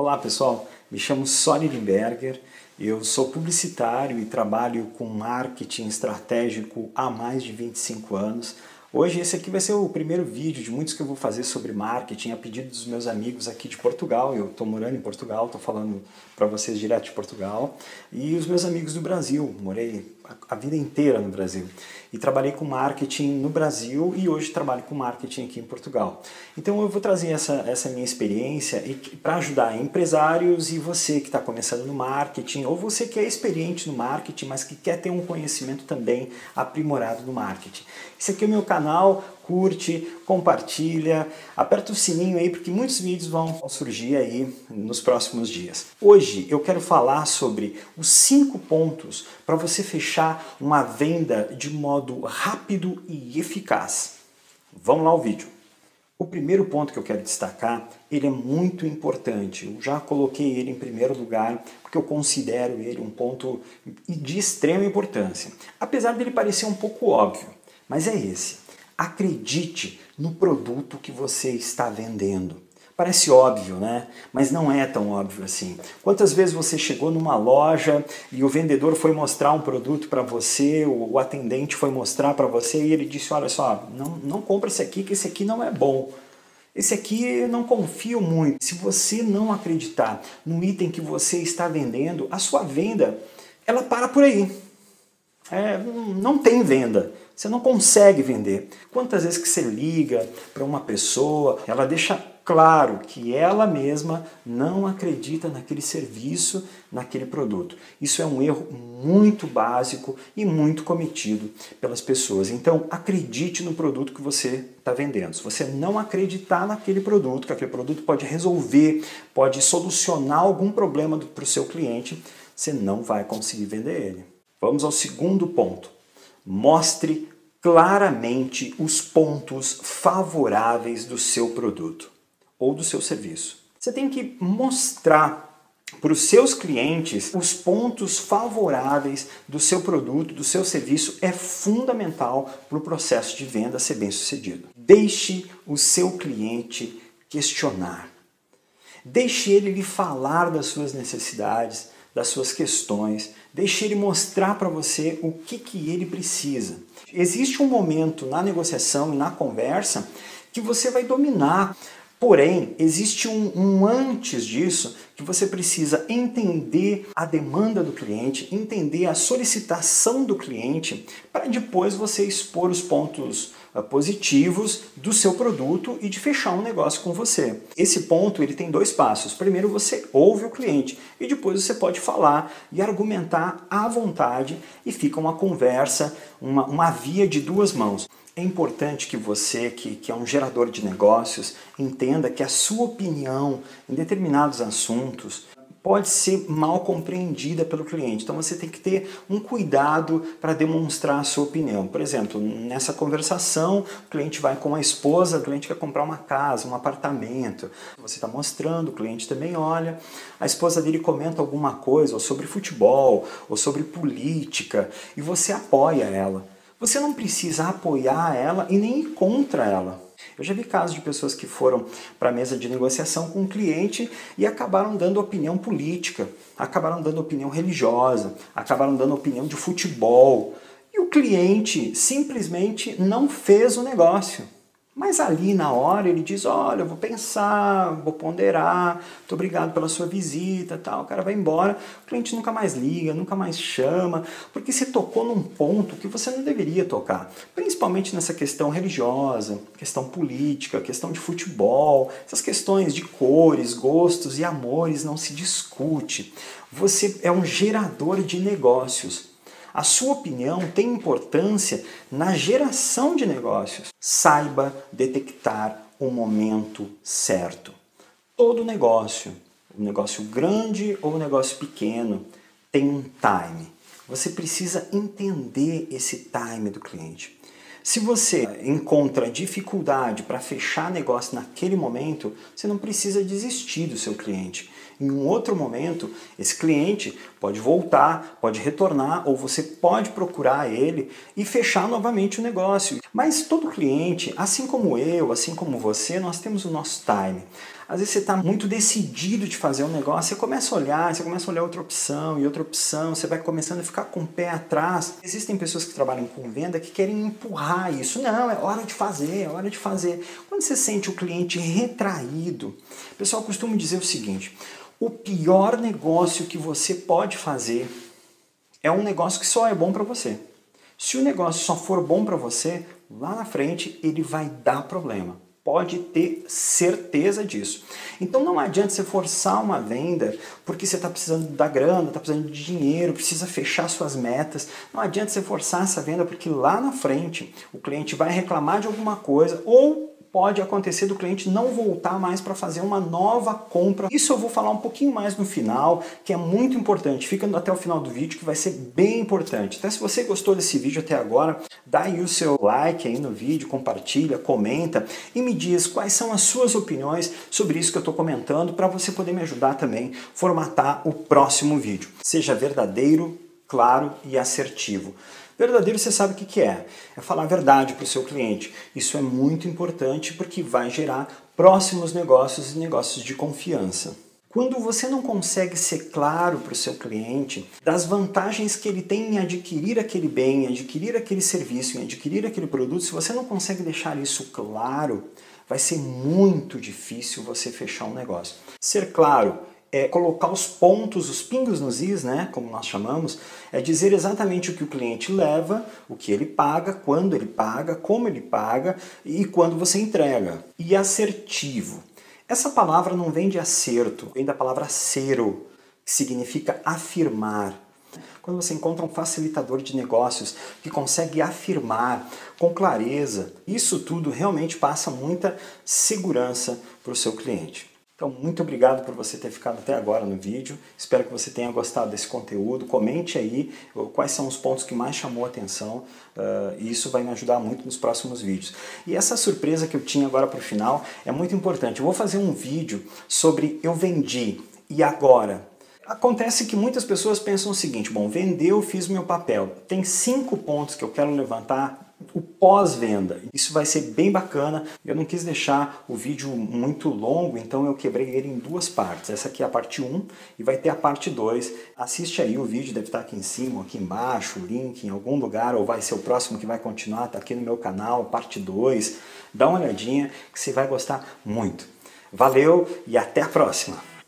Olá pessoal, me chamo Sônia Limberger, eu sou publicitário e trabalho com marketing estratégico há mais de 25 anos. Hoje esse aqui vai ser o primeiro vídeo de muitos que eu vou fazer sobre marketing a pedido dos meus amigos aqui de Portugal. Eu estou morando em Portugal, estou falando para vocês direto de Portugal. E os meus amigos do Brasil, morei a vida inteira no Brasil. E trabalhei com marketing no Brasil e hoje trabalho com marketing aqui em Portugal. Então eu vou trazer essa, essa minha experiência para ajudar empresários e você que está começando no marketing ou você que é experiente no marketing, mas que quer ter um conhecimento também aprimorado no marketing. Esse aqui é o meu canal, curte, compartilha, aperta o sininho aí porque muitos vídeos vão surgir aí nos próximos dias. Hoje eu quero falar sobre os cinco pontos para você fechar uma venda de modo rápido e eficaz. Vamos lá ao vídeo. O primeiro ponto que eu quero destacar, ele é muito importante. Eu já coloquei ele em primeiro lugar porque eu considero ele um ponto de extrema importância. Apesar dele parecer um pouco óbvio, mas é esse acredite no produto que você está vendendo. Parece óbvio, né? Mas não é tão óbvio assim. Quantas vezes você chegou numa loja e o vendedor foi mostrar um produto para você, o atendente foi mostrar para você e ele disse: Olha só, não, não compra esse aqui, que esse aqui não é bom. Esse aqui eu não confio muito. Se você não acreditar no item que você está vendendo, a sua venda ela para por aí. É, não tem venda. Você não consegue vender. Quantas vezes que você liga para uma pessoa, ela deixa claro que ela mesma não acredita naquele serviço, naquele produto. Isso é um erro muito básico e muito cometido pelas pessoas. Então, acredite no produto que você está vendendo. Se você não acreditar naquele produto, que aquele produto pode resolver, pode solucionar algum problema para o seu cliente, você não vai conseguir vender ele. Vamos ao segundo ponto. Mostre claramente os pontos favoráveis do seu produto ou do seu serviço. Você tem que mostrar para os seus clientes os pontos favoráveis do seu produto, do seu serviço é fundamental para o processo de venda ser bem sucedido. Deixe o seu cliente questionar. Deixe ele lhe falar das suas necessidades, das suas questões, deixe ele mostrar para você o que, que ele precisa. Existe um momento na negociação e na conversa que você vai dominar Porém, existe um, um, antes disso que você precisa entender a demanda do cliente, entender a solicitação do cliente, para depois você expor os pontos positivos do seu produto e de fechar um negócio com você. Esse ponto ele tem dois passos. Primeiro você ouve o cliente e depois você pode falar e argumentar à vontade e fica uma conversa, uma, uma via de duas mãos. É importante que você, que, que é um gerador de negócios, entenda que a sua opinião em determinados assuntos pode ser mal compreendida pelo cliente. Então você tem que ter um cuidado para demonstrar a sua opinião. Por exemplo, nessa conversação, o cliente vai com a esposa, o cliente quer comprar uma casa, um apartamento. Você está mostrando, o cliente também olha. A esposa dele comenta alguma coisa, ou sobre futebol, ou sobre política, e você apoia ela. Você não precisa apoiar ela e nem ir contra ela. Eu já vi casos de pessoas que foram para a mesa de negociação com um cliente e acabaram dando opinião política, acabaram dando opinião religiosa, acabaram dando opinião de futebol. E o cliente simplesmente não fez o negócio. Mas ali na hora ele diz: Olha, eu vou pensar, vou ponderar, muito obrigado pela sua visita, tal. O cara vai embora, o cliente nunca mais liga, nunca mais chama, porque você tocou num ponto que você não deveria tocar, principalmente nessa questão religiosa, questão política, questão de futebol, essas questões de cores, gostos e amores não se discute. Você é um gerador de negócios. A sua opinião tem importância na geração de negócios. Saiba detectar o momento certo. Todo negócio, um negócio grande ou um negócio pequeno, tem um time. Você precisa entender esse time do cliente. Se você encontra dificuldade para fechar negócio naquele momento, você não precisa desistir do seu cliente. Em um outro momento, esse cliente pode voltar, pode retornar ou você pode procurar ele e fechar novamente o negócio. Mas todo cliente, assim como eu, assim como você, nós temos o nosso time. Às vezes você está muito decidido de fazer um negócio, você começa a olhar, você começa a olhar outra opção e outra opção, você vai começando a ficar com o pé atrás. Existem pessoas que trabalham com venda que querem empurrar isso. Não, é hora de fazer, é hora de fazer. Quando você sente o cliente retraído, o pessoal costuma dizer o seguinte: o pior negócio que você pode fazer é um negócio que só é bom para você. Se o negócio só for bom para você, lá na frente ele vai dar problema pode ter certeza disso. Então não adianta você forçar uma venda porque você está precisando da grana, está precisando de dinheiro, precisa fechar suas metas. Não adianta você forçar essa venda porque lá na frente o cliente vai reclamar de alguma coisa ou pode acontecer do cliente não voltar mais para fazer uma nova compra. Isso eu vou falar um pouquinho mais no final, que é muito importante. Fica até o final do vídeo que vai ser bem importante. Então se você gostou desse vídeo até agora, dá aí o seu like aí no vídeo, compartilha, comenta e me diz quais são as suas opiniões sobre isso que eu estou comentando para você poder me ajudar também a formatar o próximo vídeo. Seja verdadeiro, claro e assertivo. Verdadeiro você sabe o que, que é. É falar a verdade para o seu cliente. Isso é muito importante porque vai gerar próximos negócios e negócios de confiança. Quando você não consegue ser claro para o seu cliente das vantagens que ele tem em adquirir aquele bem, em adquirir aquele serviço, em adquirir aquele produto, se você não consegue deixar isso claro, vai ser muito difícil você fechar um negócio. Ser claro é colocar os pontos, os pingos nos is, né, como nós chamamos, é dizer exatamente o que o cliente leva, o que ele paga, quando ele paga, como ele paga e quando você entrega. E assertivo. Essa palavra não vem de acerto, vem da palavra cero, que significa afirmar. Quando você encontra um facilitador de negócios que consegue afirmar com clareza, isso tudo realmente passa muita segurança para o seu cliente. Então, muito obrigado por você ter ficado até agora no vídeo. Espero que você tenha gostado desse conteúdo. Comente aí quais são os pontos que mais chamou a atenção uh, e isso vai me ajudar muito nos próximos vídeos. E essa surpresa que eu tinha agora para o final é muito importante. Eu vou fazer um vídeo sobre eu vendi e agora. Acontece que muitas pessoas pensam o seguinte: bom, vendeu, fiz meu papel. Tem cinco pontos que eu quero levantar o pós-venda. Isso vai ser bem bacana. Eu não quis deixar o vídeo muito longo, então eu quebrei ele em duas partes. Essa aqui é a parte 1 e vai ter a parte 2. Assiste aí o vídeo, deve estar aqui em cima, aqui embaixo, o link em algum lugar, ou vai ser o próximo que vai continuar, está aqui no meu canal, parte 2. Dá uma olhadinha que você vai gostar muito. Valeu e até a próxima!